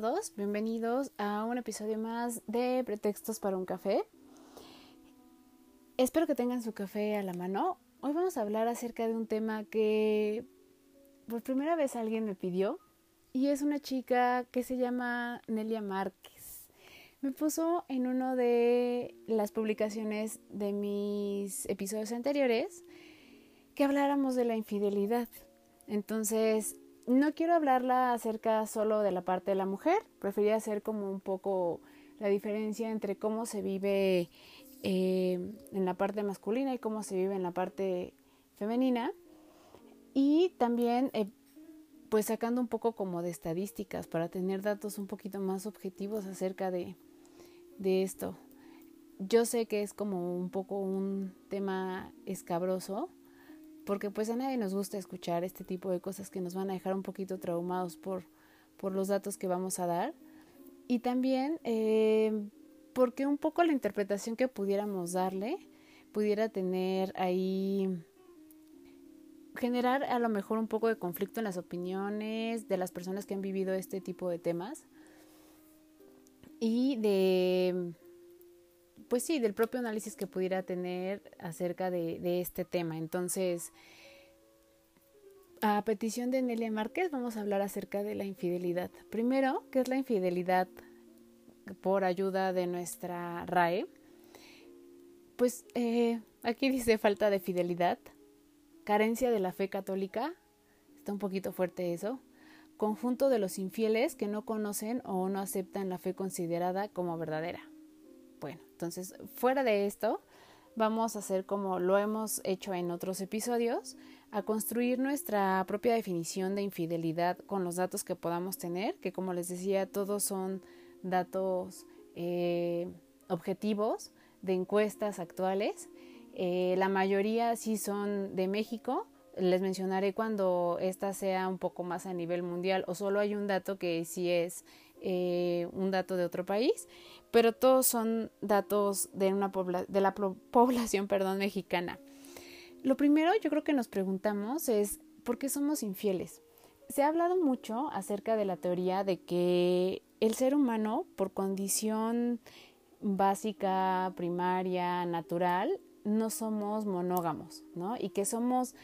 Todos, bienvenidos a un episodio más de Pretextos para un café. Espero que tengan su café a la mano. Hoy vamos a hablar acerca de un tema que por primera vez alguien me pidió y es una chica que se llama Nelia Márquez. Me puso en uno de las publicaciones de mis episodios anteriores que habláramos de la infidelidad. Entonces, no quiero hablarla acerca solo de la parte de la mujer, prefería hacer como un poco la diferencia entre cómo se vive eh, en la parte masculina y cómo se vive en la parte femenina. Y también, eh, pues sacando un poco como de estadísticas para tener datos un poquito más objetivos acerca de, de esto. Yo sé que es como un poco un tema escabroso, porque pues a nadie nos gusta escuchar este tipo de cosas que nos van a dejar un poquito traumados por, por los datos que vamos a dar. Y también eh, porque un poco la interpretación que pudiéramos darle pudiera tener ahí generar a lo mejor un poco de conflicto en las opiniones de las personas que han vivido este tipo de temas y de pues sí del propio análisis que pudiera tener acerca de, este tema. Entonces a petición de Nelia Márquez vamos a hablar acerca de la infidelidad. Primero qué es la infidelidad por ayuda de nuestra RAE, pues eh, aquí dice falta de fidelidad, carencia de la fe católica, está un poquito fuerte eso, conjunto de los infieles que no conocen o no aceptan la fe considerada como verdadera. Bueno, entonces fuera de esto, vamos a hacer como lo hemos hecho en otros episodios, a construir nuestra propia definición de infidelidad con los datos que podamos tener, que como les decía, todos son datos eh, objetivos de encuestas actuales. Eh, la mayoría sí son de México. Les mencionaré cuando esta sea un poco más a nivel mundial o solo hay un dato que sí es un dato de otro país, pero todos son datos de, una de la población perdón, mexicana. Lo primero yo creo que nos preguntamos es ¿por qué somos infieles? Se ha hablado mucho acerca de la teoría de que el ser humano, por condición básica, primaria, natural, no somos monógamos, ¿no? Y que somos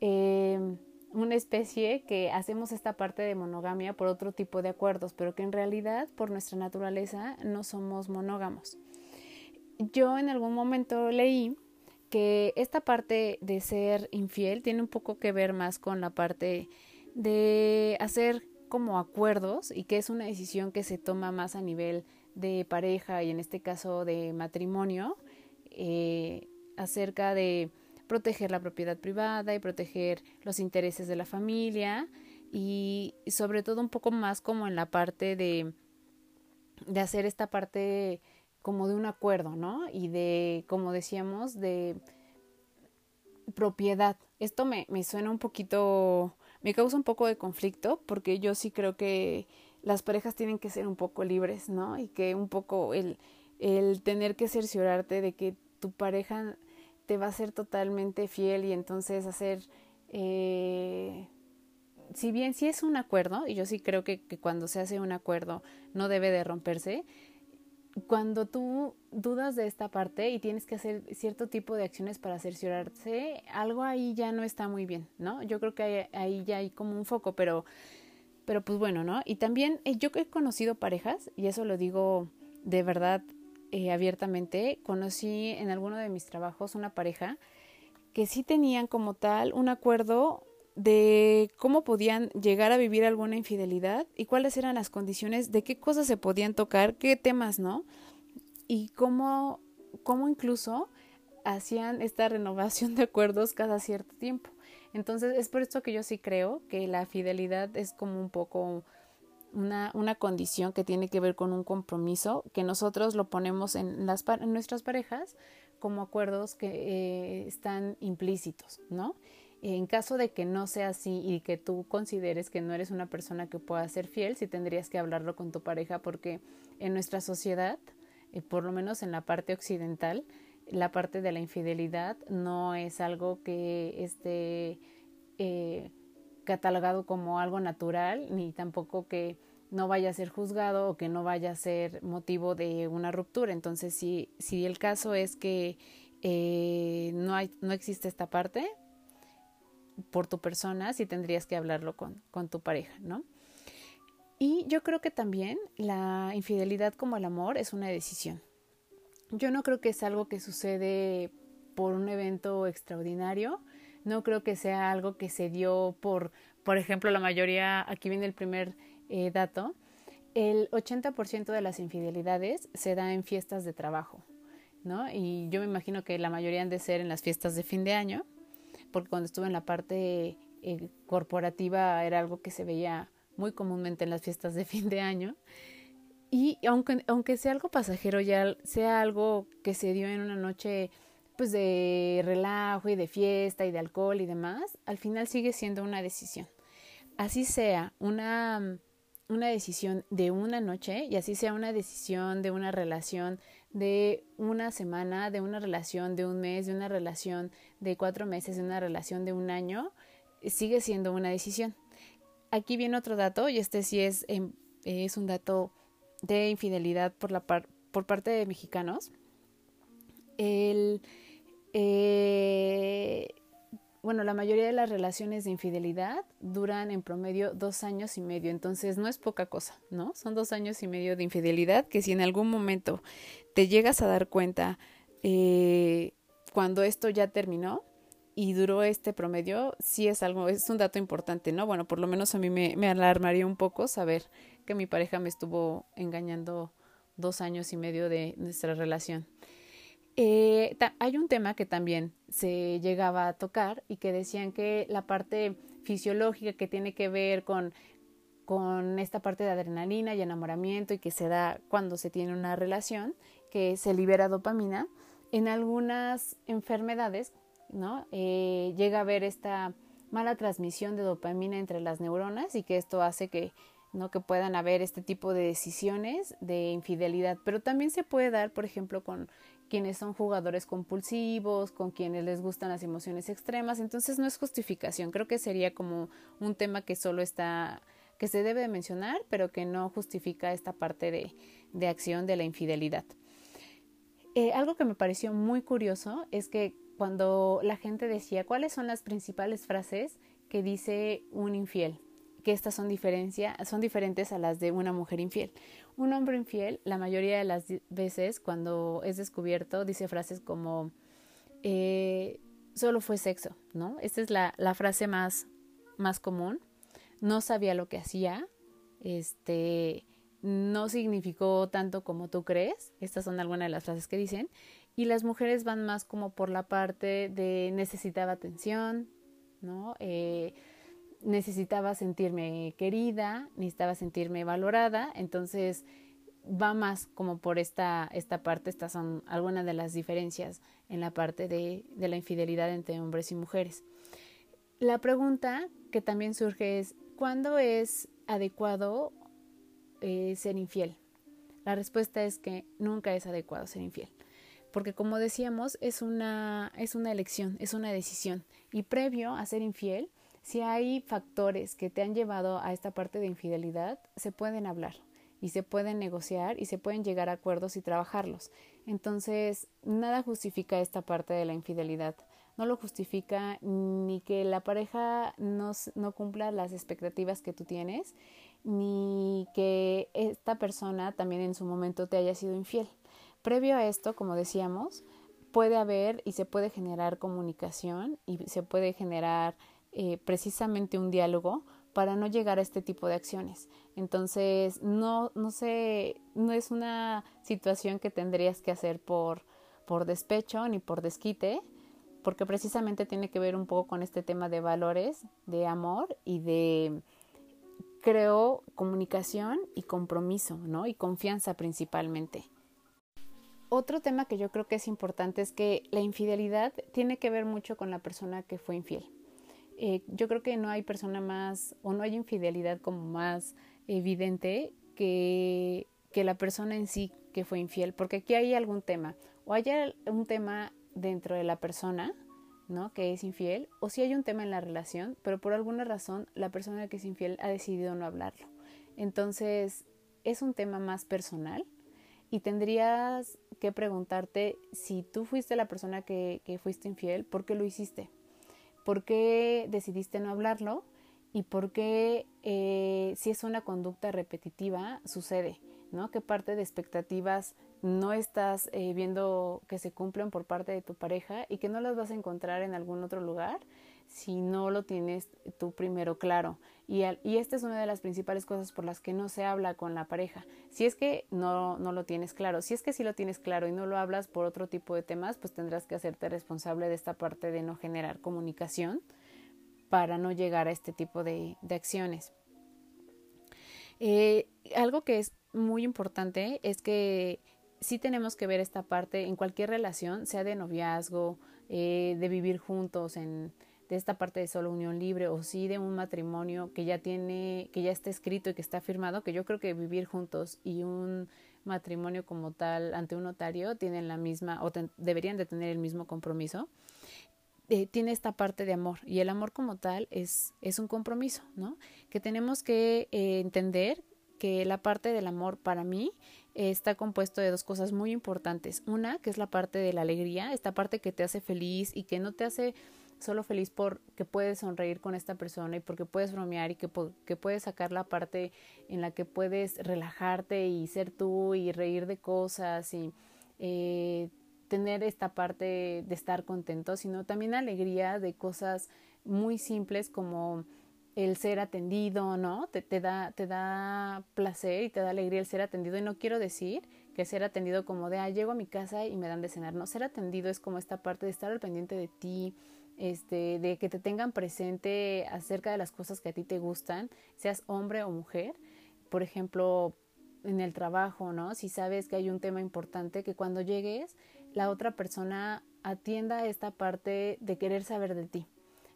eh, una especie que hacemos esta parte de monogamia por otro tipo de acuerdos, pero que en realidad, por nuestra naturaleza, no somos monógamos. Yo en algún momento leí que esta parte de ser infiel tiene un poco que ver más con la parte de hacer como acuerdos y que es una decisión que se toma más a nivel de pareja y en este caso de matrimonio eh, acerca de proteger la propiedad privada y proteger los intereses de la familia y, sobre todo un poco más como en la parte de, de hacer esta parte como de un acuerdo, ¿no? Y de, como decíamos, de propiedad. Esto me, me suena un poquito me causa un poco de conflicto porque yo sí creo que las parejas tienen que ser un poco libres, ¿no? Y que un poco el, el tener que cerciorarte de que tu pareja te va a ser totalmente fiel y entonces hacer, eh, si bien sí es un acuerdo, y yo sí creo que, que cuando se hace un acuerdo no debe de romperse, cuando tú dudas de esta parte y tienes que hacer cierto tipo de acciones para cerciorarse, algo ahí ya no está muy bien, ¿no? Yo creo que ahí ya hay como un foco, pero, pero pues bueno, ¿no? Y también eh, yo he conocido parejas, y eso lo digo de verdad eh, abiertamente, conocí en alguno de mis trabajos una pareja que sí tenían como tal un acuerdo de cómo podían llegar a vivir alguna infidelidad y cuáles eran las condiciones, de qué cosas se podían tocar, qué temas no, y cómo, cómo incluso hacían esta renovación de acuerdos cada cierto tiempo. Entonces es por esto que yo sí creo que la fidelidad es como un poco una, una condición que tiene que ver con un compromiso que nosotros lo ponemos en, las, en nuestras parejas como acuerdos que eh, están implícitos, ¿no? En caso de que no sea así y que tú consideres que no eres una persona que pueda ser fiel, sí tendrías que hablarlo con tu pareja porque en nuestra sociedad, eh, por lo menos en la parte occidental, la parte de la infidelidad no es algo que esté eh, catalogado como algo natural, ni tampoco que no vaya a ser juzgado o que no vaya a ser motivo de una ruptura. Entonces, si, si el caso es que eh, no, hay, no existe esta parte por tu persona, sí tendrías que hablarlo con, con tu pareja, ¿no? Y yo creo que también la infidelidad como el amor es una decisión. Yo no creo que es algo que sucede por un evento extraordinario, no creo que sea algo que se dio por, por ejemplo, la mayoría, aquí viene el primer eh, dato, el 80% de las infidelidades se da en fiestas de trabajo, ¿no? Y yo me imagino que la mayoría han de ser en las fiestas de fin de año, porque cuando estuve en la parte eh, corporativa era algo que se veía muy comúnmente en las fiestas de fin de año. Y aunque, aunque sea algo pasajero, ya sea algo que se dio en una noche pues de relajo y de fiesta y de alcohol y demás, al final sigue siendo una decisión. Así sea una una decisión de una noche y así sea una decisión de una relación de una semana, de una relación de un mes, de una relación de cuatro meses, de una relación de un año, sigue siendo una decisión. Aquí viene otro dato y este sí es, em, es un dato de infidelidad por, la por parte de mexicanos. El, eh, bueno, la mayoría de las relaciones de infidelidad duran en promedio dos años y medio, entonces no es poca cosa, ¿no? Son dos años y medio de infidelidad que si en algún momento te llegas a dar cuenta eh, cuando esto ya terminó y duró este promedio, sí es algo, es un dato importante, ¿no? Bueno, por lo menos a mí me, me alarmaría un poco saber que mi pareja me estuvo engañando dos años y medio de nuestra relación. Eh, hay un tema que también se llegaba a tocar y que decían que la parte fisiológica que tiene que ver con, con esta parte de adrenalina y enamoramiento y que se da cuando se tiene una relación, que se libera dopamina, en algunas enfermedades ¿no? Eh, llega a haber esta mala transmisión de dopamina entre las neuronas y que esto hace que ¿no? que puedan haber este tipo de decisiones de infidelidad, pero también se puede dar, por ejemplo, con quienes son jugadores compulsivos, con quienes les gustan las emociones extremas, entonces no es justificación, creo que sería como un tema que solo está, que se debe mencionar, pero que no justifica esta parte de, de acción de la infidelidad. Eh, algo que me pareció muy curioso es que cuando la gente decía cuáles son las principales frases que dice un infiel, que estas son, diferencia, son diferentes a las de una mujer infiel. Un hombre infiel, la mayoría de las veces, cuando es descubierto, dice frases como eh, solo fue sexo, ¿no? Esta es la, frase más, más común. No sabía lo que hacía, este, no significó tanto como tú crees. Estas son algunas de las frases que dicen. Y las mujeres van más como por la parte de necesitaba atención, ¿no? Eh, necesitaba sentirme querida, necesitaba sentirme valorada, entonces va más como por esta, esta parte, estas son algunas de las diferencias en la parte de, de la infidelidad entre hombres y mujeres. La pregunta que también surge es, ¿cuándo es adecuado eh, ser infiel? La respuesta es que nunca es adecuado ser infiel, porque como decíamos, es una, es una elección, es una decisión, y previo a ser infiel, si hay factores que te han llevado a esta parte de infidelidad, se pueden hablar y se pueden negociar y se pueden llegar a acuerdos y trabajarlos. Entonces, nada justifica esta parte de la infidelidad. No lo justifica ni que la pareja no, no cumpla las expectativas que tú tienes, ni que esta persona también en su momento te haya sido infiel. Previo a esto, como decíamos, puede haber y se puede generar comunicación y se puede generar eh, precisamente un diálogo para no llegar a este tipo de acciones. Entonces, no, no sé, no es una situación que tendrías que hacer por, por despecho ni por desquite, porque precisamente tiene que ver un poco con este tema de valores, de amor y de, creo, comunicación y compromiso, ¿no? Y confianza principalmente. Otro tema que yo creo que es importante es que la infidelidad tiene que ver mucho con la persona que fue infiel. Eh, yo creo que no hay persona más o no hay infidelidad como más evidente que, que la persona en sí que fue infiel, porque aquí hay algún tema, o hay un tema dentro de la persona, ¿no? Que es infiel, o si hay un tema en la relación, pero por alguna razón la persona que es infiel ha decidido no hablarlo. Entonces, es un tema más personal y tendrías que preguntarte si tú fuiste la persona que, que fuiste infiel, ¿por qué lo hiciste? ¿Por qué decidiste no hablarlo? ¿Y por qué, eh, si es una conducta repetitiva, sucede? ¿no? ¿Qué parte de expectativas no estás eh, viendo que se cumplen por parte de tu pareja y que no las vas a encontrar en algún otro lugar si no lo tienes tú primero claro. Y, esta es una de las principales cosas por las que no se habla con la pareja. Si es que no, no lo tienes claro, si es que sí lo tienes claro y no lo hablas por otro tipo de temas, pues tendrás que hacerte responsable de esta parte de no generar comunicación para no llegar a este tipo de, de acciones. Eh, algo que es muy importante es que sí tenemos que ver esta parte en cualquier relación, sea de noviazgo, eh, de vivir juntos, en, de esta parte de solo unión libre o sí de un matrimonio que ya tiene, que ya está escrito y que está firmado, que yo creo que vivir juntos y un matrimonio como tal ante un notario tienen la misma o deberían de tener el mismo compromiso. Eh, tiene esta parte de amor y el amor como tal es, es un compromiso, ¿no? Que tenemos que eh, entender que la parte del amor para mí está compuesto de dos cosas muy importantes. Una, que es la parte de la alegría, esta parte que te hace feliz y que no te hace solo feliz porque puedes sonreír con esta persona y porque puedes bromear y que, que puedes sacar la parte en la que puedes relajarte y ser tú y reír de cosas y eh, tener esta parte de estar contento, sino también alegría de cosas muy simples como el ser atendido, ¿no? Te, da, te da placer y te da alegría el ser atendido. Y no quiero decir que ser atendido como de, ah, llego a mi casa y me dan de cenar. No, ser atendido es como esta parte de estar al pendiente de ti, este, de que te tengan presente acerca de las cosas que a ti te gustan, seas hombre o mujer. Por ejemplo, en el trabajo, ¿no? Si sabes que hay un tema importante, que cuando llegues, la otra persona atienda esta parte de querer saber de ti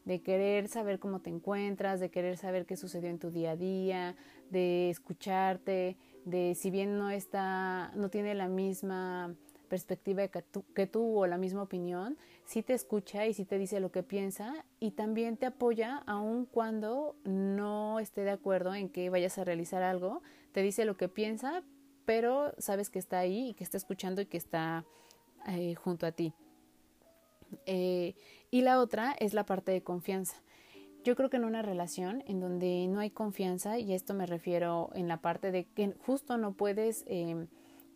de querer saber cómo te encuentras, de querer saber qué sucedió en tu día a día, de escucharte, de si bien no está, no tiene la misma perspectiva que tú, que tú o la misma opinión, sí te escucha y sí te dice lo que piensa y también te apoya aun cuando no esté de acuerdo en que vayas a realizar algo, te dice lo que piensa, pero sabes que está ahí y que está escuchando y que está eh, junto a ti. Eh, y la otra es la parte de confianza. Yo creo que en una relación en donde no hay confianza, y esto me refiero en la parte de que justo no puedes eh,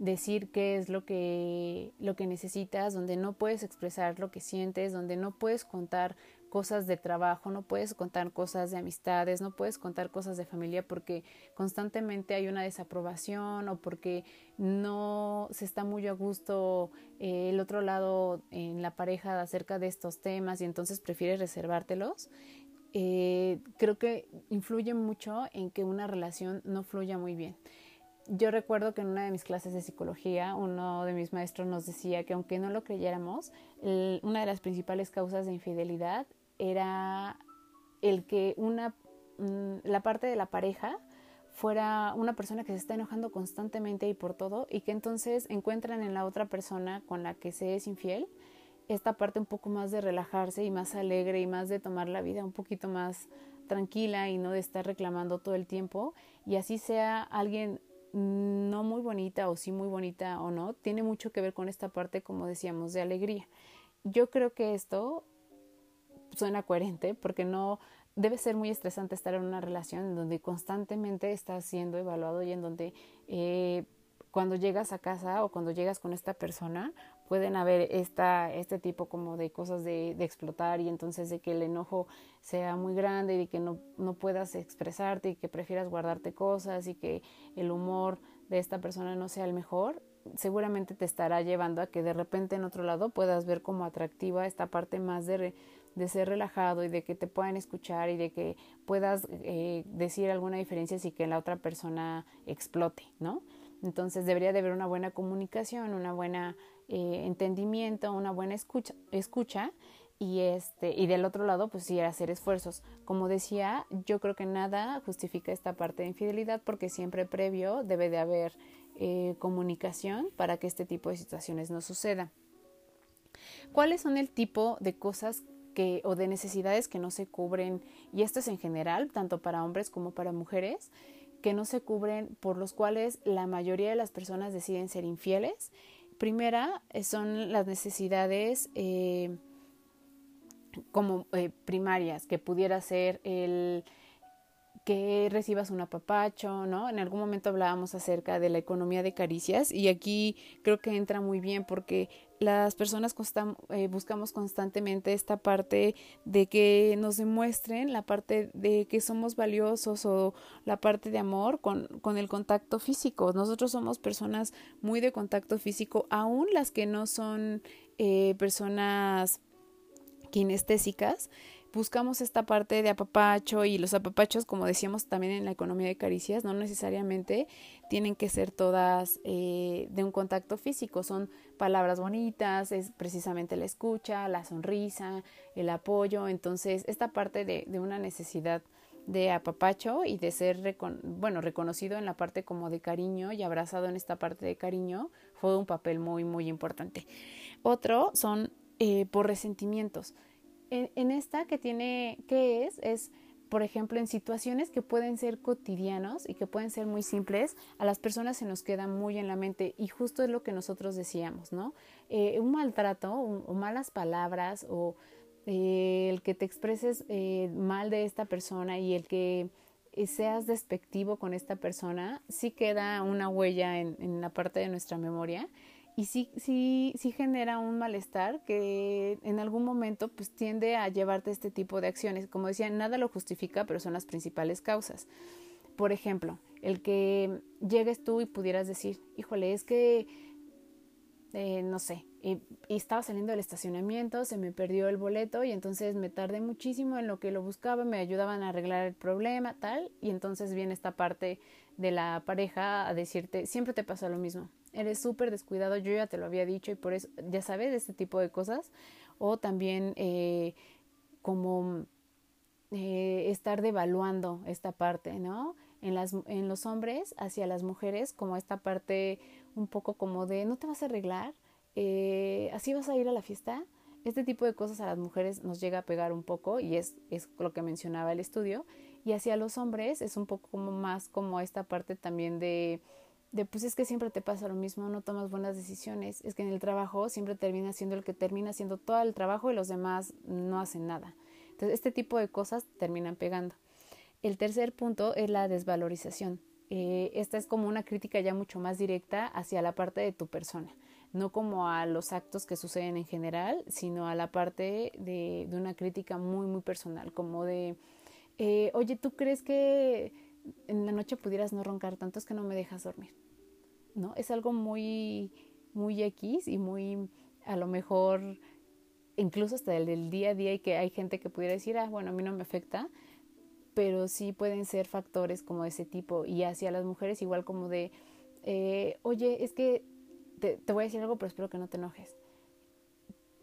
decir qué es lo que, lo que necesitas, donde no puedes expresar lo que sientes, donde no puedes contar cosas de trabajo, no puedes contar cosas de amistades, no puedes contar cosas de familia porque constantemente hay una desaprobación o porque no se está muy a gusto eh, el otro lado en la pareja acerca de estos temas y entonces prefieres reservártelos. Eh, creo que influye mucho en que una relación no fluya muy bien yo recuerdo que en una de mis clases de psicología, uno de mis maestros nos decía que aunque no lo creyéramos, una de las principales causas de infidelidad era el que una, mm, la parte de la pareja fuera una persona que se está enojando constantemente y por todo y que entonces encuentran en la otra persona con la que se es infiel esta parte un poco más de relajarse y más alegre y más de tomar la vida un poquito más tranquila y no de estar reclamando todo el tiempo y así sea alguien no muy bonita o sí muy bonita o no, tiene mucho que ver con esta parte como decíamos de alegría. Yo creo que esto suena coherente porque no debe ser muy estresante estar en una relación en donde constantemente estás siendo evaluado y en donde eh, cuando llegas a casa o cuando llegas con esta persona pueden haber esta, este tipo como de cosas de, explotar y entonces de que el enojo sea muy grande y de que no, no puedas expresarte y que prefieras guardarte cosas y que el humor de esta persona no sea el mejor seguramente te estará llevando a que de repente en otro lado puedas ver como atractiva esta parte más de, de ser relajado y de que te puedan escuchar y de que puedas eh, decir alguna diferencia sin que la otra persona explote, ¿no? Entonces debería de haber una buena comunicación, una buena eh, entendimiento, una buena escucha, escucha y este y del otro lado pues sí hacer esfuerzos. Como decía yo creo que nada justifica esta parte de infidelidad porque siempre previo debe de haber eh, comunicación para que este tipo de situaciones no sucedan. Cuáles son el tipo de cosas que o de necesidades que no se cubren y esto es en general tanto para hombres como para mujeres que no se cubren por los cuales la mayoría de las personas deciden ser infieles primera eh, son las necesidades eh, como eh, primarias, que pudiera ser el que recibas un apapacho, ¿no? En algún momento hablábamos acerca de la economía de caricias y aquí creo que entra muy bien porque las personas eh, buscamos constantemente esta parte de que nos demuestren la parte de que somos valiosos o la parte de amor con, con el contacto físico. Nosotros somos personas muy de contacto físico, aún las que no son eh, personas kinestésicas, buscamos esta parte de apapacho y los apapachos, como decíamos también en la economía de caricias, no necesariamente tienen que ser todas eh, de un contacto físico, son palabras bonitas, es precisamente la escucha, la sonrisa, el apoyo, entonces esta parte de, de una necesidad de apapacho y de ser bueno reconocido en la parte como de cariño y abrazado en esta parte de cariño fue un papel muy muy importante. Otro son eh, por resentimientos. En, esta que tiene, ¿qué es? Es, por ejemplo, en situaciones que pueden ser cotidianos y que pueden ser muy simples, a las personas se nos queda muy en la mente y justo es lo que nosotros decíamos, ¿no? Eh, un maltrato o malas palabras o eh, el que te expreses mal de esta persona y el que seas despectivo con esta persona, sí queda una huella en, en la parte de nuestra memoria y sí, sí, sí genera un malestar que en algún momento pues tiende a llevarte este tipo de acciones. Como decía, nada lo justifica, pero son las principales causas. Por ejemplo, el que llegues tú y pudieras decir, híjole, es que, eh, no sé, y, estaba saliendo del estacionamiento, se me perdió el boleto y entonces me tardé muchísimo en lo que lo buscaba, me ayudaban a arreglar el problema, tal, y entonces viene esta parte de la pareja a decirte, siempre te pasa lo mismo, eres súper descuidado, yo ya te lo había dicho y por eso, ya sabes, este tipo de cosas. O también eh, como eh, estar devaluando esta parte, ¿no? En, las, en los hombres hacia las mujeres, como esta parte un poco como de, no te vas a arreglar, eh, así vas a ir a la fiesta. Este tipo de cosas a las mujeres nos llega a pegar un poco y es, es lo que mencionaba el estudio. Y hacia los hombres es un poco como más como esta parte también de de pues es que siempre te pasa lo mismo, no tomas buenas decisiones, es que en el trabajo siempre termina siendo el que termina haciendo todo el trabajo y los demás no hacen nada. Entonces, este tipo de cosas terminan pegando. El tercer punto es la desvalorización. Eh, esta es como una crítica ya mucho más directa hacia la parte de tu persona, no como a los actos que suceden en general, sino a la parte de, una crítica muy, muy personal, como de, eh, oye, ¿tú crees que en la noche pudieras no roncar tanto? Es que no me dejas dormir ¿no? Es algo muy, muy X y muy, a lo mejor, incluso hasta el día a día y que hay gente que pudiera decir, ah, bueno, a mí no me afecta, pero sí pueden ser factores como de ese tipo y hacia las mujeres igual como de, eh, oye, es que te, te, voy a decir algo, pero espero que no te enojes.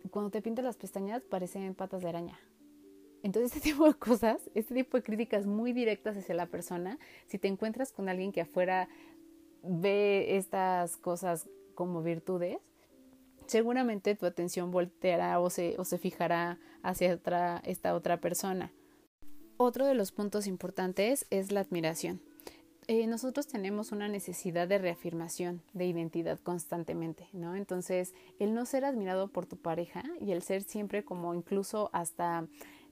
Cuando te pintas las pestañas parecen patas de araña. Entonces, este tipo de cosas, este tipo de críticas muy directas hacia la persona, si te encuentras con alguien que afuera ve estas cosas como virtudes, seguramente tu atención volteará o se, o se fijará hacia otra, esta otra persona. Otro de los puntos importantes es la admiración. Eh, nosotros tenemos una necesidad de reafirmación de identidad constantemente, ¿no? Entonces, el no ser admirado por tu pareja y el ser siempre como incluso hasta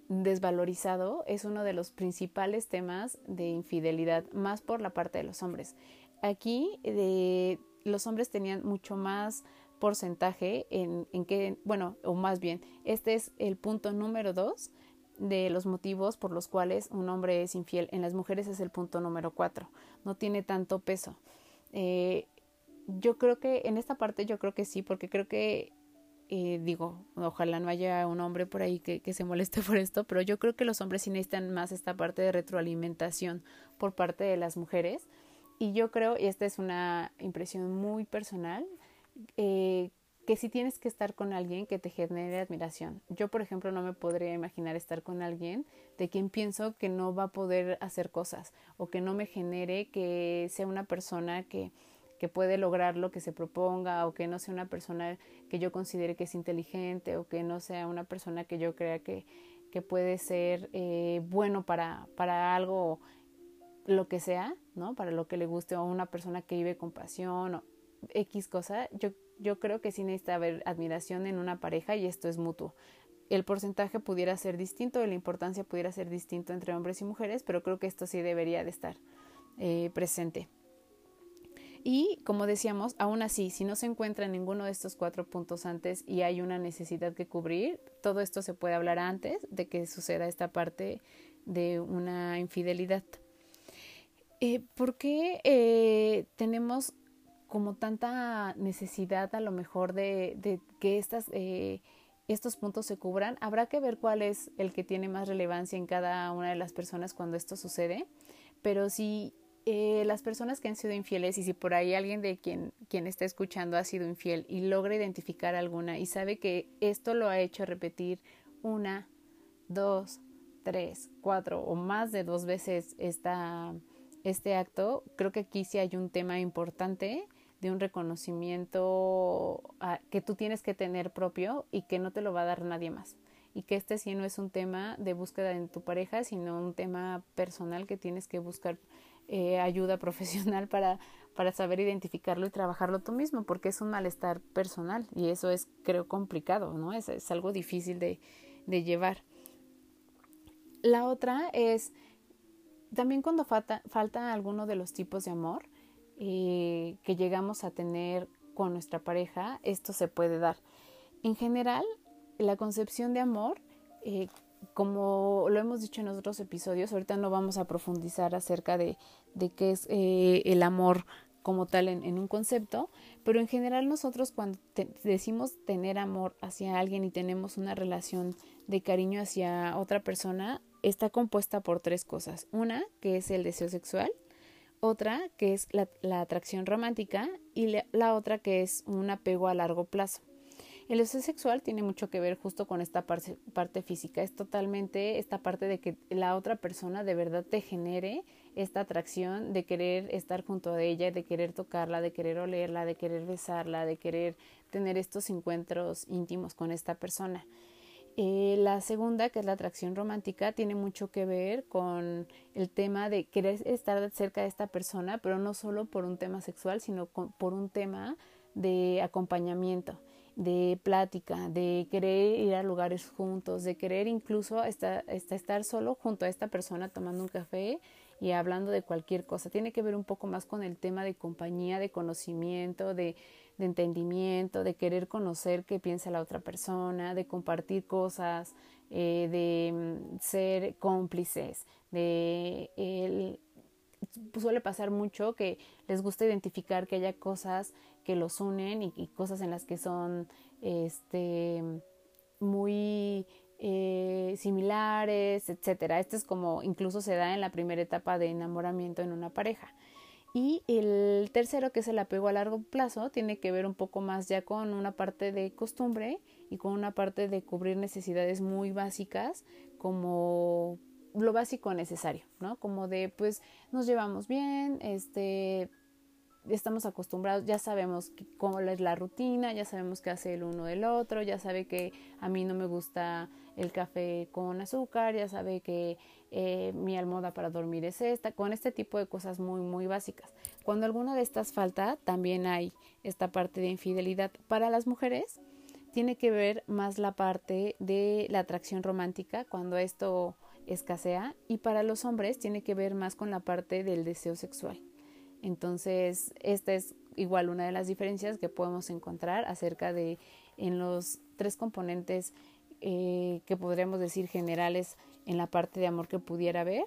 desvalorizado es uno de los principales temas de infidelidad, más por la parte de los hombres. Aquí de, los hombres tenían mucho más porcentaje en, en que, bueno, o más bien, este es el punto número dos de los motivos por los cuales un hombre es infiel. En las mujeres es el punto número cuatro. No tiene tanto peso. Eh, yo creo que en esta parte yo creo que sí, porque creo que eh, digo, ojalá no haya un hombre por ahí que, que, se moleste por esto, pero yo creo que los hombres sí necesitan más esta parte de retroalimentación por parte de las mujeres. Y yo creo, y esta es una impresión muy personal, eh, que si tienes que estar con alguien que te genere admiración. Yo, por ejemplo, no me podría imaginar estar con alguien de quien pienso que no va a poder hacer cosas o que no me genere que sea una persona que, que puede lograr lo que se proponga o que no sea una persona que yo considere que es inteligente o que no sea una persona que yo crea que, que puede ser eh, bueno para, para algo, lo que sea, ¿no? Para lo que le guste o una persona que vive con pasión o X cosa. Yo yo creo que sí necesita haber admiración en una pareja y esto es mutuo. El porcentaje pudiera ser distinto, la importancia pudiera ser distinto entre hombres y mujeres, pero creo que esto sí debería de estar eh, presente. Y como decíamos, aún así, si no se encuentra ninguno de estos cuatro puntos antes y hay una necesidad que cubrir, todo esto se puede hablar antes de que suceda esta parte de una infidelidad. Eh, ¿Por qué eh, tenemos como tanta necesidad a lo mejor de, que eh, estos puntos se cubran, habrá que ver cuál es el que tiene más relevancia en cada una de las personas cuando esto sucede, pero si eh, las personas que han sido infieles y si por ahí alguien de quien, quien está escuchando ha sido infiel y logra identificar alguna y sabe que esto lo ha hecho repetir una, dos, tres, cuatro o más de dos veces esta, este acto, creo que aquí sí hay un tema importante de un reconocimiento ah, que tú tienes que tener propio y que no te lo va a dar nadie más. Y que este sí no es un tema de búsqueda en tu pareja, sino un tema personal que tienes que buscar eh, ayuda profesional para, para saber identificarlo y trabajarlo tú mismo, porque es un malestar personal y eso es, creo, complicado, ¿no? Es, es algo difícil de, de llevar. La otra es, también cuando falta, falta alguno de los tipos de amor, eh, que llegamos a tener con nuestra pareja, esto se puede dar. En general, la concepción de amor, eh, como lo hemos dicho en otros episodios, ahorita no vamos a profundizar acerca de, de qué es eh, el amor como tal en, un concepto, pero en general nosotros cuando decimos tener amor hacia alguien y tenemos una relación de cariño hacia otra persona, está compuesta por tres cosas. Una, que es el deseo sexual, otra que es la, atracción romántica y la, otra que es un apego a largo plazo. El deseo sexual tiene mucho que ver justo con esta parte, parte, física, es totalmente esta parte de que la otra persona de verdad te genere esta atracción de querer estar junto a ella, de querer tocarla, de querer olerla, de querer besarla, de querer tener estos encuentros íntimos con esta persona. Eh, la segunda, que es la atracción romántica, tiene mucho que ver con el tema de querer estar cerca de esta persona, pero no solo por un tema sexual, sino por un tema de acompañamiento, de plática, de querer ir a lugares juntos, de querer incluso estar solo junto a esta persona tomando un café y hablando de cualquier cosa. Tiene que ver un poco más con el tema de compañía, de conocimiento, de de entendimiento, de querer conocer qué piensa la otra persona, de compartir cosas, eh, de mm, ser cómplices, de el, suele pasar mucho que les gusta identificar que haya cosas que los unen y, cosas en las que son este muy eh, similares, etcétera. Esto es como incluso se da en la primera etapa de enamoramiento en una pareja. Y el tercero, que es el apego a largo plazo, tiene que ver un poco más ya con una parte de costumbre y con una parte de cubrir necesidades muy básicas como lo básico necesario, ¿no? Como de pues nos llevamos bien, este estamos acostumbrados, ya sabemos cómo es la rutina, ya sabemos qué hace el uno del otro, ya sabe que a mí no me gusta el café con azúcar, ya sabe que eh, mi almohada para dormir es esta, con este tipo de cosas muy, muy básicas. Cuando alguna de estas falta, también hay esta parte de infidelidad. Para las mujeres, tiene que ver más la parte de la atracción romántica, cuando esto escasea, y para los hombres tiene que ver más con la parte del deseo sexual. Entonces, esta es igual una de las diferencias que podemos encontrar acerca de en los tres componentes eh, que podríamos decir generales en la parte de amor que pudiera haber,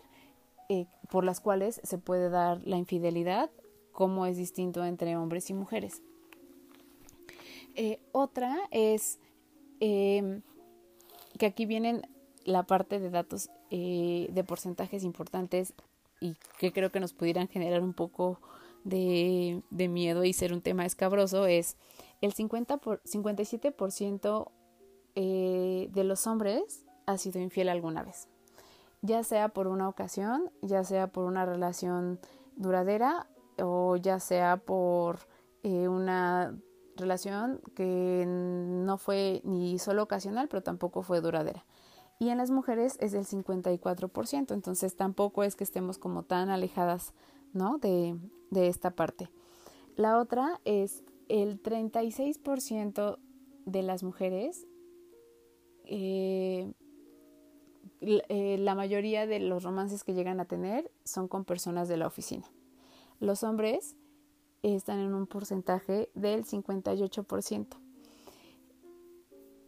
eh, por las cuales se puede dar la infidelidad cómo es distinto entre hombres y mujeres. Eh, otra es em, que aquí vienen la parte de datos eh, de porcentajes importantes y que creo que nos pudieran generar un poco de, miedo y ser un tema escabroso es el 50 por, 57% eh, de los hombres ha sido infiel alguna vez, ya sea por una ocasión, ya sea por una relación duradera o ya sea por eh, una relación que no fue ni solo ocasional, pero tampoco fue duradera. Y en las mujeres es del 54%, entonces tampoco es que estemos como tan alejadas, ¿no? De, esta parte. La otra es el 36% de las mujeres, eh, eh, la mayoría de los romances que llegan a tener son con personas de la oficina. Los hombres están en un porcentaje del 58%.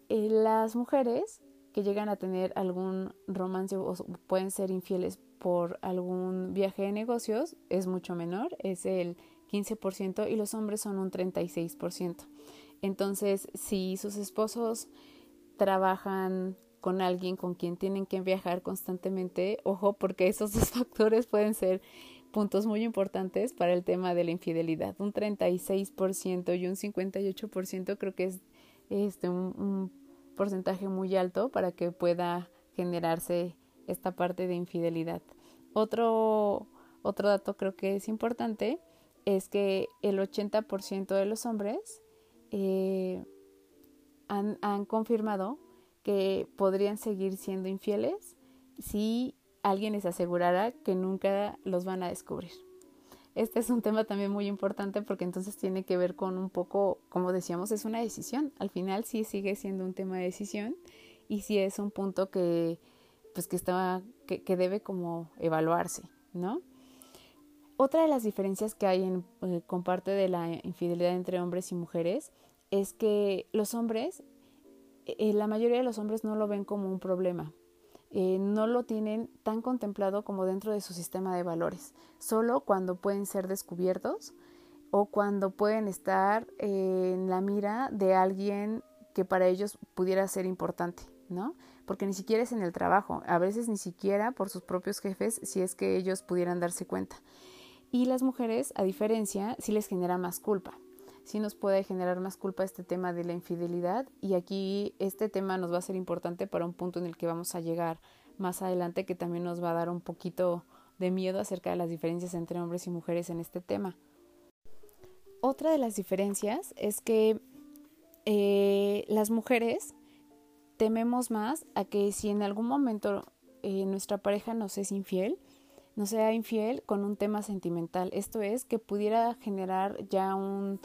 Eh, las mujeres que llegan a tener algún romance o pueden ser infieles por algún viaje de negocios es mucho menor, es el 15% y los hombres son un 36%. Entonces, si sus esposos trabajan con alguien con quien tienen que viajar constantemente, ojo, porque esos dos factores pueden ser puntos muy importantes para el tema de la infidelidad. Un 36% y un 58% creo que es este, un, porcentaje muy alto para que pueda generarse esta parte de infidelidad. Otro, otro dato creo que es importante es que el 80% de los hombres eh, han, han confirmado que podrían seguir siendo infieles si alguien les asegurara que nunca los van a descubrir. Este es un tema también muy importante porque entonces tiene que ver con un poco, como decíamos, es una decisión. Al final sí sigue siendo un tema de decisión y sí es un punto que, pues que está, que, que debe como evaluarse, ¿no? Otra de las diferencias que hay en, eh, con parte de la infidelidad entre hombres y mujeres es que los hombres, eh, la mayoría de los hombres no lo ven como un problema, eh, no lo tienen tan contemplado como dentro de su sistema de valores, solo cuando pueden ser descubiertos o cuando pueden estar en la mira de alguien que para ellos pudiera ser importante, ¿no? Porque ni siquiera es en el trabajo, a veces ni siquiera por sus propios jefes si es que ellos pudieran darse cuenta. Y las mujeres, a diferencia, sí les genera más culpa. Sí nos puede generar más culpa este tema de la infidelidad y aquí este tema nos va a ser importante para un punto en el que vamos a llegar más adelante que también nos va a dar un poquito de miedo acerca de las diferencias entre hombres y mujeres en este tema. Otra de las diferencias es que eh, las mujeres tememos más a que si en algún momento eh, nuestra pareja nos es infiel, no sea infiel con un tema sentimental. Esto es que pudiera generar ya un,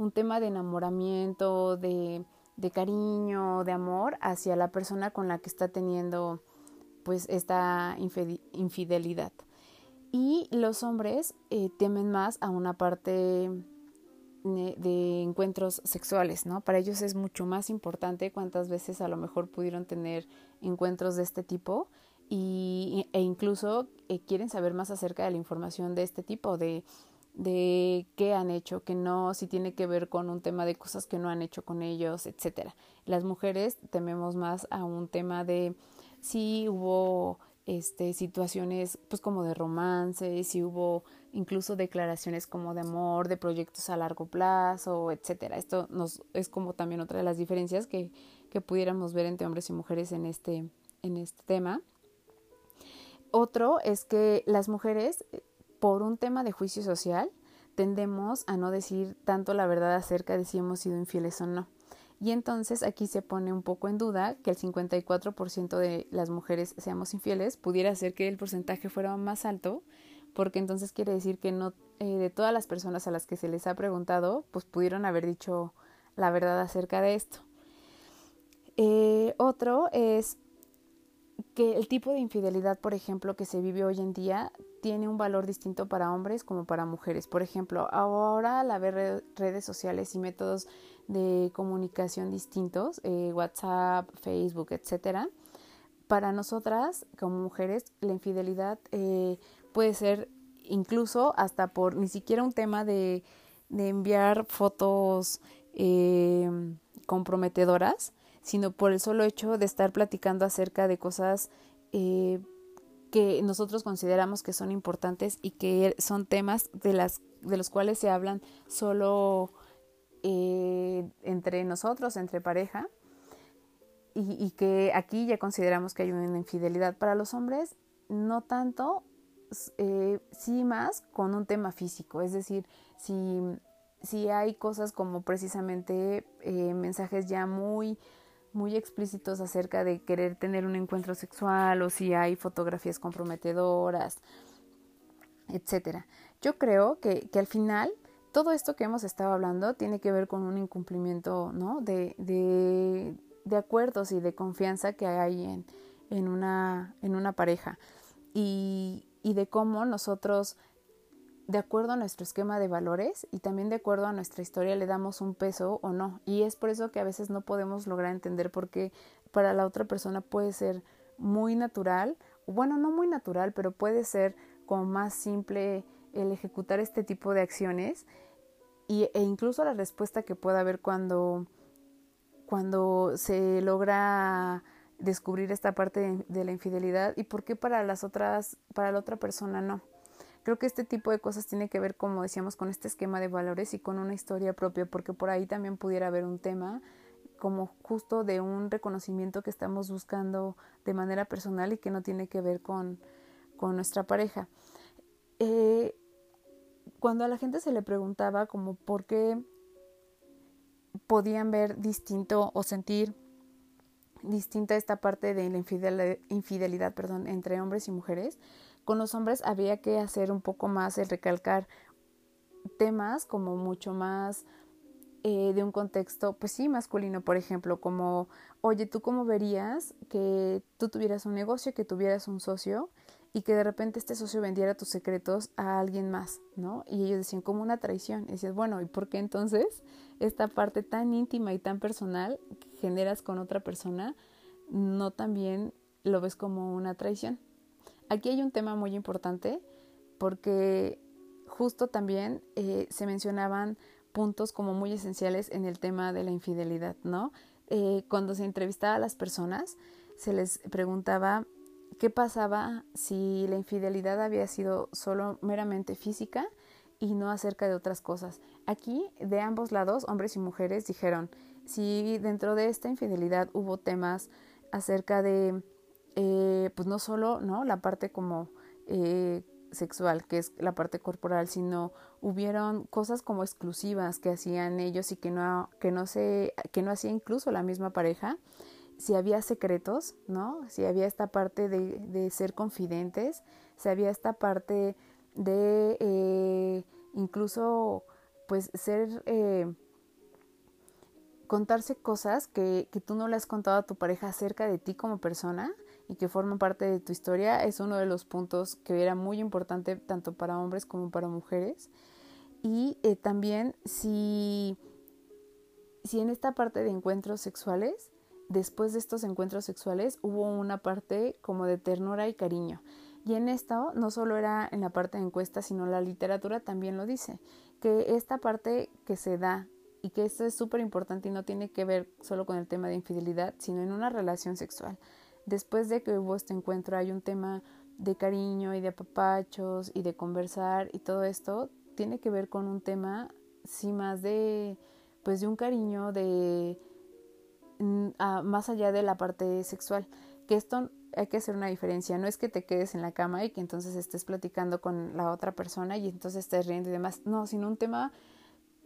un tema de enamoramiento, de, de, cariño, de amor hacia la persona con la que está teniendo pues esta infidelidad. Y los hombres eh, temen más a una parte de encuentros sexuales, ¿no? Para ellos es mucho más importante cuántas veces a lo mejor pudieron tener encuentros de este tipo y, e incluso eh, quieren saber más acerca de la información de este tipo, de, de qué han hecho, que no, si tiene que ver con un tema de cosas que no han hecho con ellos, etcétera. Las mujeres tememos más a un tema de si hubo este, situaciones pues como de romance, si hubo incluso declaraciones como de amor, de proyectos a largo plazo, etcétera. Esto nos es como también otra de las diferencias que, que pudiéramos ver entre hombres y mujeres en este, en este tema. Otro es que las mujeres, por un tema de juicio social, tendemos a no decir tanto la verdad acerca de si hemos sido infieles o no. Y entonces aquí se pone un poco en duda que el 54% de las mujeres seamos infieles, pudiera ser que el porcentaje fuera más alto, porque entonces quiere decir que no eh, de todas las personas a las que se les ha preguntado, pues pudieron haber dicho la verdad acerca de esto. Eh, otro es que el tipo de infidelidad, por ejemplo, que se vive hoy en día tiene un valor distinto para hombres como para mujeres. Por ejemplo, ahora al haber redes sociales y métodos de comunicación distintos, eh, WhatsApp, Facebook, etcétera, para nosotras como mujeres la infidelidad eh, puede ser incluso hasta por ni siquiera un tema de, de enviar fotos eh, comprometedoras, sino por el solo hecho de estar platicando acerca de cosas eh, que nosotros consideramos que son importantes y que son temas de, las, de los cuales se hablan solo eh, entre nosotros, entre pareja, y, que aquí ya consideramos que hay una infidelidad. Para los hombres, no tanto, eh, sí más con un tema físico, es decir, si, si hay cosas como precisamente eh, mensajes ya muy muy explícitos acerca de querer tener un encuentro sexual o si hay fotografías comprometedoras, etcétera. Yo creo que, que, al final todo esto que hemos estado hablando tiene que ver con un incumplimiento ¿no? de, de, de acuerdos y de confianza que hay en, en, una, en una pareja y, y de cómo nosotros de acuerdo a nuestro esquema de valores y también de acuerdo a nuestra historia le damos un peso o no. Y es por eso que a veces no podemos lograr entender por qué para la otra persona puede ser muy natural, bueno, no muy natural, pero puede ser como más simple el ejecutar este tipo de acciones y, e incluso la respuesta que pueda haber cuando, cuando se logra descubrir esta parte de, de la infidelidad y por qué para las otras, para la otra persona no. Creo que este tipo de cosas tiene que ver, como decíamos, con este esquema de valores y con una historia propia, porque por ahí también pudiera haber un tema como justo de un reconocimiento que estamos buscando de manera personal y que no tiene que ver con, con nuestra pareja. Eh, cuando a la gente se le preguntaba como por qué podían ver distinto o sentir distinta esta parte de la infidelidad, infidelidad perdón, entre hombres y mujeres, con los hombres había que hacer un poco más el recalcar temas como mucho más eh, de un contexto, pues sí, masculino, por ejemplo, como, oye, ¿tú cómo verías que tú tuvieras un negocio, que tuvieras un socio y que de repente este socio vendiera tus secretos a alguien más, ¿no? Y ellos decían como una traición. Y decías, bueno, ¿y por qué entonces esta parte tan íntima y tan personal que generas con otra persona no también lo ves como una traición? Aquí hay un tema muy importante porque justo también eh, se mencionaban puntos como muy esenciales en el tema de la infidelidad, ¿no? Eh, cuando se entrevistaba a las personas, se les preguntaba qué pasaba si la infidelidad había sido solo meramente física y no acerca de otras cosas. Aquí, de ambos lados, hombres y mujeres dijeron, si dentro de esta infidelidad hubo temas acerca de eh, pues no solo ¿no? la parte como eh, sexual, que es la parte corporal, sino hubieron cosas como exclusivas que hacían ellos y que no, que no, se, que no hacía incluso la misma pareja. Si había secretos, ¿no? Si había esta parte de, de ser confidentes, si había esta parte de eh, incluso pues ser eh, contarse cosas que, que tú no le has contado a tu pareja acerca de ti como persona y que forman parte de tu historia es uno de los puntos que era muy importante tanto para hombres como para mujeres. Y eh, también si, si en esta parte de encuentros sexuales, después de estos encuentros sexuales, hubo una parte como de ternura y cariño. Y en esto no solo era en la parte de encuesta, sino la literatura también lo dice, que esta parte que se da y que esto es súper importante y no tiene que ver solo con el tema de infidelidad, sino en una relación sexual después de que hubo este encuentro hay un tema de cariño y de apapachos y de conversar y todo esto tiene que ver con un tema sí más de pues de un cariño de más allá de la parte sexual. Que esto hay que hacer una diferencia no es que te quedes en la cama y que entonces estés platicando con la otra persona y entonces estés riendo y demás. No sino un tema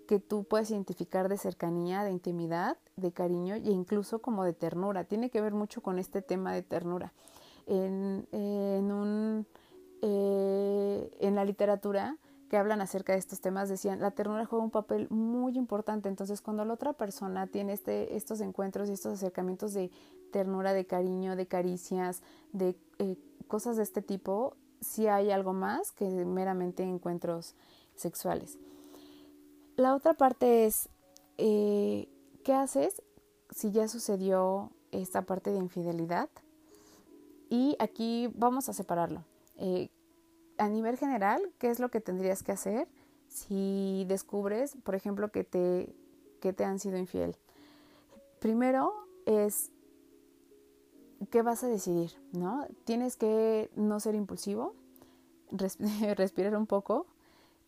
que tú puedes identificar de cercanía, de intimidad, de cariño e incluso como de ternura. Tiene que ver mucho con este tema de ternura. En, en, un, eh, en la literatura que hablan acerca de estos temas decían, la ternura juega un papel muy importante. Entonces, cuando la otra persona tiene este, estos encuentros y estos acercamientos de ternura, de cariño, de caricias, de eh, cosas de este tipo, sí hay algo más que meramente encuentros sexuales. La otra parte es, eh, ¿qué haces si ya sucedió esta parte de infidelidad? Y aquí vamos a separarlo. Eh, a nivel general, ¿qué es lo que tendrías que hacer si descubres, por ejemplo, que te, que te han sido infiel? Primero es qué vas a decidir, ¿no? Tienes que no ser impulsivo, respirar un poco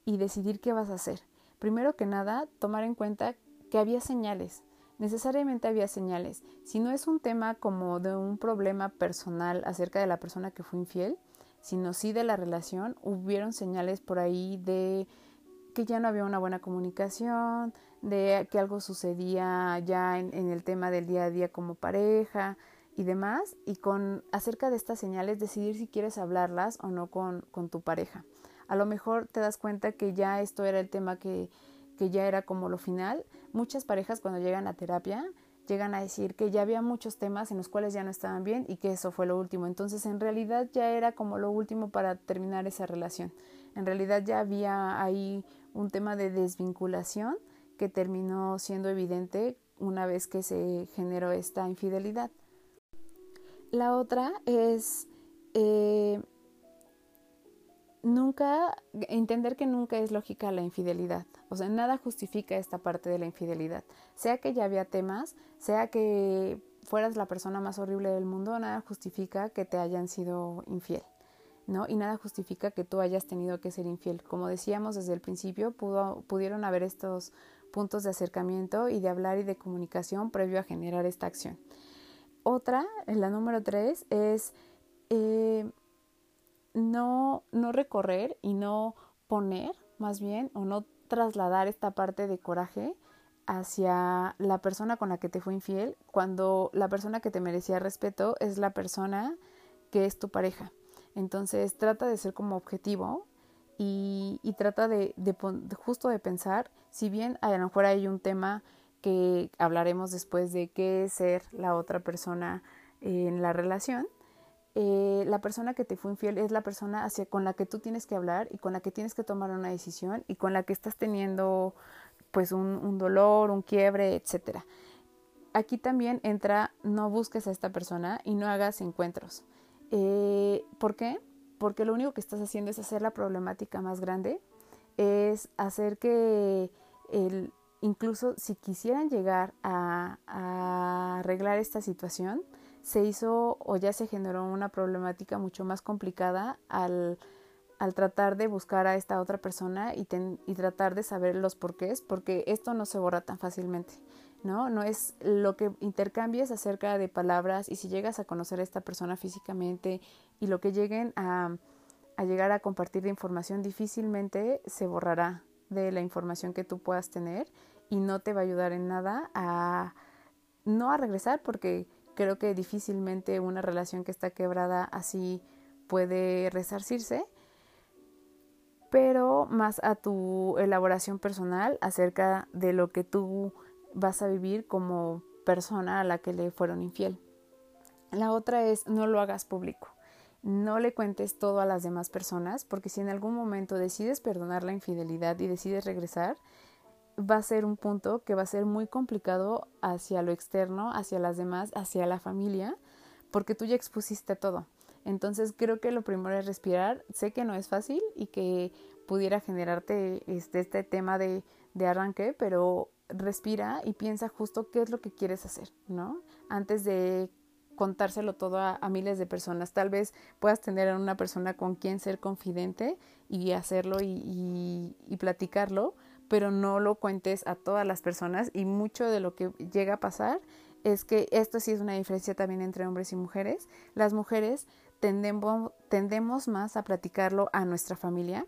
y decidir qué vas a hacer. Primero que nada, tomar en cuenta que había señales, necesariamente había señales. Si no es un tema como de un problema personal acerca de la persona que fue infiel, sino sí de la relación, hubieron señales por ahí de que ya no había una buena comunicación, de que algo sucedía ya en, el tema del día a día como pareja y demás, y con acerca de estas señales decidir si quieres hablarlas o no con, con tu pareja. A lo mejor te das cuenta que ya esto era el tema que, que ya era como lo final. Muchas parejas cuando llegan a terapia llegan a decir que ya había muchos temas en los cuales ya no estaban bien y que eso fue lo último. Entonces en realidad ya era como lo último para terminar esa relación. En realidad ya había ahí un tema de desvinculación que terminó siendo evidente una vez que se generó esta infidelidad. La otra es eh, nunca, entender que nunca es lógica la infidelidad. O sea, nada justifica esta parte de la infidelidad. Sea que ya había temas, sea que fueras la persona más horrible del mundo, nada justifica que te hayan sido infiel. ¿no? Y nada justifica que tú hayas tenido que ser infiel. Como decíamos desde el principio, pudo, pudieron haber estos puntos de acercamiento y de hablar y de comunicación previo a generar esta acción. Otra, la número tres, es eh, no, no recorrer y no poner, más bien, o no trasladar esta parte de coraje hacia la persona con la que te fue infiel, cuando la persona que te merecía respeto es la persona que es tu pareja. Entonces trata de ser como objetivo y, trata de, justo de pensar, si bien a lo mejor hay un tema que hablaremos después de qué es ser la otra persona en la relación, eh, la persona que te fue infiel es la persona hacia con la que tú tienes que hablar y con la que tienes que tomar una decisión y con la que estás teniendo pues un, dolor, un quiebre, etcétera. Aquí también entra no busques a esta persona y no hagas encuentros. Eh, ¿Por qué? Porque lo único que estás haciendo es hacer la problemática más grande, es hacer que el, incluso si quisieran llegar a arreglar esta situación, se hizo o ya se generó una problemática mucho más complicada al, al tratar de buscar a esta otra persona y, y tratar de saber los porqués, porque esto no se borra tan fácilmente, ¿no? No es lo que intercambies acerca de palabras y si llegas a conocer a esta persona físicamente y lo que lleguen a, a llegar a compartir de información difícilmente se borrará de la información que tú puedas tener y no te va a ayudar en nada a no a regresar porque Creo que difícilmente una relación que está quebrada así puede resarcirse, pero más a tu elaboración personal acerca de lo que tú vas a vivir como persona a la que le fueron infiel. La otra es no lo hagas público. No le cuentes todo a las demás personas porque si en algún momento decides perdonar la infidelidad y decides regresar, va a ser un punto que va a ser muy complicado hacia lo externo, hacia las demás, hacia la familia, porque tú ya expusiste todo. Entonces creo que lo primero es respirar. Sé que no es fácil y que pudiera generarte este, este tema de, arranque, pero respira y piensa justo qué es lo que quieres hacer, ¿no? Antes de contárselo todo a, miles de personas. Tal vez puedas tener a una persona con quien ser confidente y hacerlo y platicarlo, pero no lo cuentes a todas las personas y mucho de lo que llega a pasar es que esto sí es una diferencia también entre hombres y mujeres. Las mujeres tendemos, tendemos más a platicarlo a nuestra familia,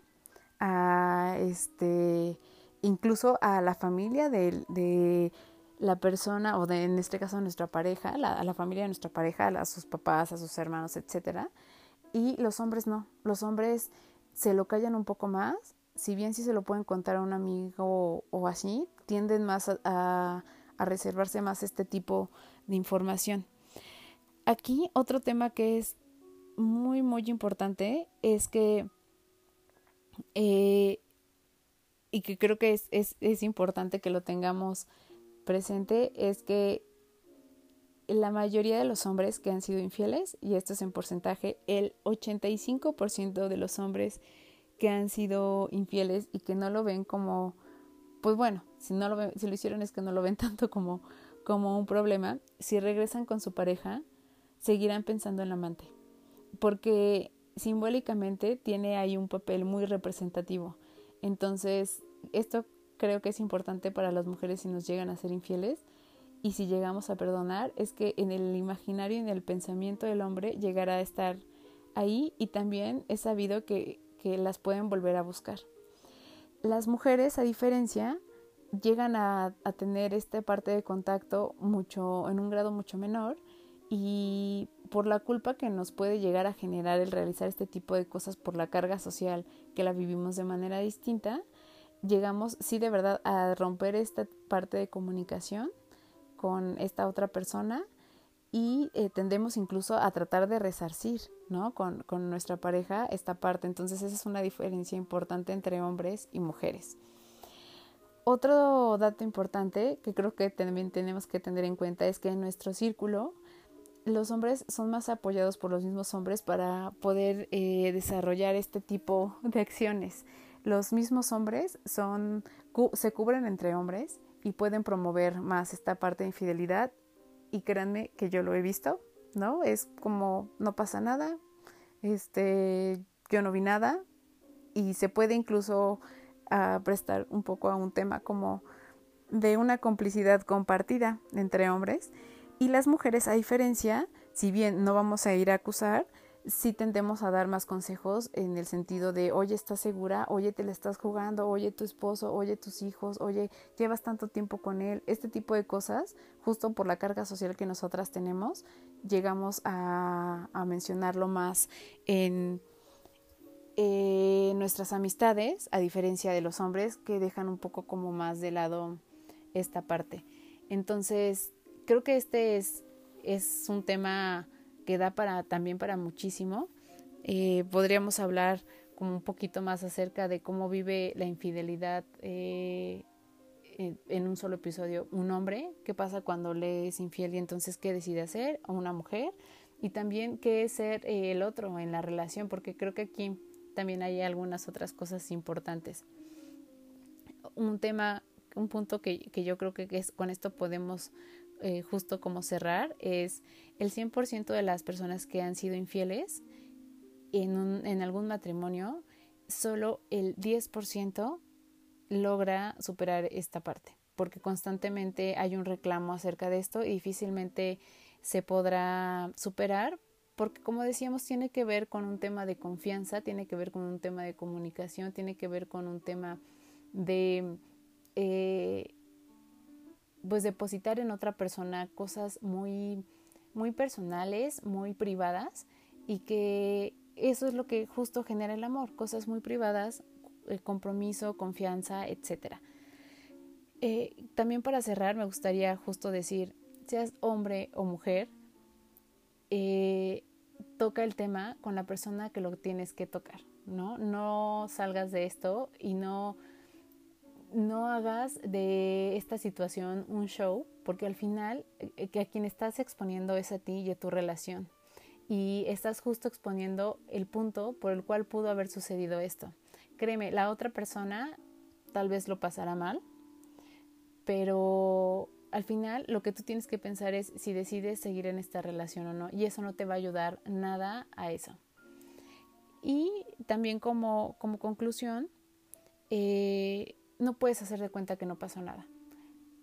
a este, incluso a la familia de, la persona, o de, en este caso a nuestra pareja, a la familia de nuestra pareja, a sus papás, a sus hermanos, etcétera. Y los hombres no, los hombres se lo callan un poco más si bien sí se lo pueden contar a un amigo o, así, tienden más a, reservarse más este tipo de información. Aquí otro tema que es muy, muy importante es que, eh, y que creo que es, es, es importante que lo tengamos presente, es que la mayoría de los hombres que han sido infieles, y esto es en porcentaje, el 85% de los hombres que han sido infieles y que no lo ven como, pues bueno, si no lo ven, si lo hicieron es que no lo ven tanto como, como un problema, si regresan con su pareja, seguirán pensando en la amante, porque simbólicamente tiene ahí un papel muy representativo. Entonces, esto creo que es importante para las mujeres si nos llegan a ser infieles y si llegamos a perdonar, es que en el imaginario y en el pensamiento del hombre llegará a estar ahí y también es sabido que, que las pueden volver a buscar. Las mujeres, a diferencia, llegan a, tener esta parte de contacto mucho, en un grado mucho menor y por la culpa que nos puede llegar a generar el realizar este tipo de cosas por la carga social que la vivimos de manera distinta, llegamos sí de verdad a romper esta parte de comunicación con esta otra persona y eh, tendemos incluso a tratar de resarcir, ¿no? Con, con nuestra pareja esta parte. Entonces esa es una diferencia importante entre hombres y mujeres. Otro dato importante que creo que también tenemos que tener en cuenta es que en nuestro círculo los hombres son más apoyados por los mismos hombres para poder eh, desarrollar este tipo de acciones. Los mismos hombres se cubren entre hombres y pueden promover más esta parte de infidelidad y créanme que yo lo he visto, ¿no? Es como no pasa nada, este, yo no vi nada y se puede incluso uh, prestar un poco a un tema como de una complicidad compartida entre hombres y las mujeres a diferencia, si bien no vamos a ir a acusar, sí tendemos a dar más consejos en el sentido de, oye, ¿estás segura? Oye, te la estás jugando, oye, tu esposo, oye, tus hijos, oye, llevas tanto tiempo con él. Este tipo de cosas, justo por la carga social que nosotras tenemos, llegamos a, mencionarlo más en nuestras amistades, a diferencia de los hombres que dejan un poco como más de lado esta parte. Entonces, creo que este es, es un tema que da para, también para muchísimo. Eh, podríamos hablar como un poquito más acerca de cómo vive la infidelidad eh, en, un solo episodio un hombre, qué pasa cuando le es infiel y entonces qué decide hacer, o una mujer, y también qué es ser eh, el otro en la relación, porque creo que aquí también hay algunas otras cosas importantes. Un tema, un punto que, que yo creo que es, con esto podemos eh, justo como cerrar es el 100% de las personas que han sido infieles en, un, en algún matrimonio, solo el 10% logra superar esta parte, porque constantemente hay un reclamo acerca de esto y difícilmente se podrá superar, porque como decíamos, tiene que ver con un tema de confianza, tiene que ver con un tema de comunicación, tiene que ver con un tema de eh, pues depositar en otra persona cosas muy, muy personales, muy privadas y que eso es lo que justo genera el amor, cosas muy privadas, el compromiso, confianza, etc. Eh, también para cerrar me gustaría justo decir, seas hombre o mujer, eh, toca el tema con la persona que lo tienes que tocar, ¿no? No salgas de esto y no no hagas de esta situación un show, porque al final eh, a quien estás exponiendo es a ti y a tu relación. Y estás justo exponiendo el punto por el cual pudo haber sucedido esto. Créeme, la otra persona tal vez lo pasará mal, pero al final lo que tú tienes que pensar es si decides seguir en esta relación o no. Y eso no te va a ayudar nada a eso. Y también como, como conclusión, eh, no puedes hacer de cuenta que no pasó nada.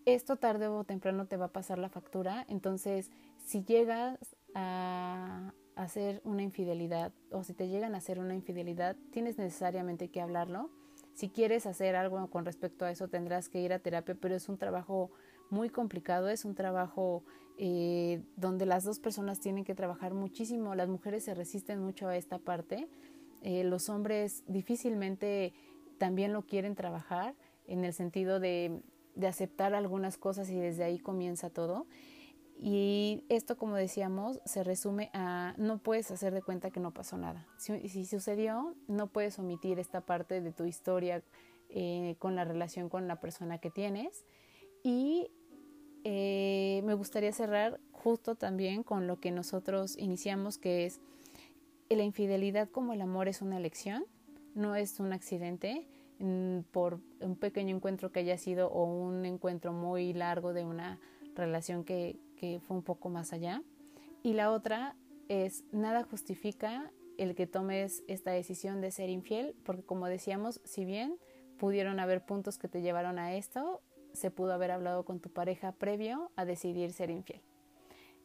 Esto tarde o temprano te va a pasar la factura, entonces si llegas a hacer una infidelidad o si te llegan a hacer una infidelidad, tienes necesariamente que hablarlo. Si quieres hacer algo con respecto a eso, tendrás que ir a terapia, pero es un trabajo muy complicado, es un trabajo eh, donde las dos personas tienen que trabajar muchísimo, las mujeres se resisten mucho a esta parte, eh, los hombres difícilmente también lo quieren trabajar en el sentido de, de aceptar algunas cosas y desde ahí comienza todo. Y esto, como decíamos, se resume a no puedes hacer de cuenta que no pasó nada. Si, si sucedió, no puedes omitir esta parte de tu historia eh, con la relación con la persona que tienes. Y eh, me gustaría cerrar justo también con lo que nosotros iniciamos, que es la infidelidad como el amor es una elección, no es un accidente por un pequeño encuentro que haya sido o un encuentro muy largo de una relación que, que fue un poco más allá. Y la otra es, nada justifica el que tomes esta decisión de ser infiel, porque como decíamos, si bien pudieron haber puntos que te llevaron a esto, se pudo haber hablado con tu pareja previo a decidir ser infiel.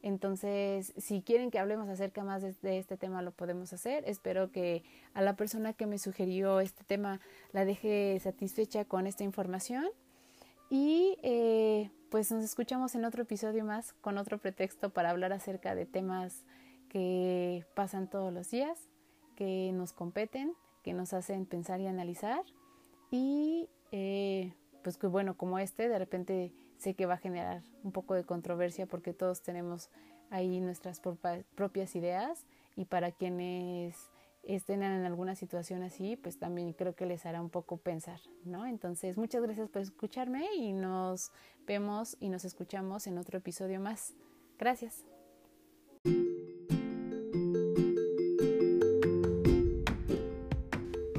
Entonces, si quieren que hablemos acerca más de, este tema, lo podemos hacer. Espero que a la persona que me sugirió este tema la deje satisfecha con esta información. Y eh, pues nos escuchamos en otro episodio más con otro pretexto para hablar acerca de temas que pasan todos los días, que nos competen, que nos hacen pensar y analizar. Y eh, pues que bueno, como este, de repente sé que va a generar un poco de controversia porque todos tenemos ahí nuestras propias ideas y para quienes estén en alguna situación así, pues también creo que les hará un poco pensar, ¿no? Entonces, muchas gracias por escucharme y nos vemos y nos escuchamos en otro episodio más. Gracias.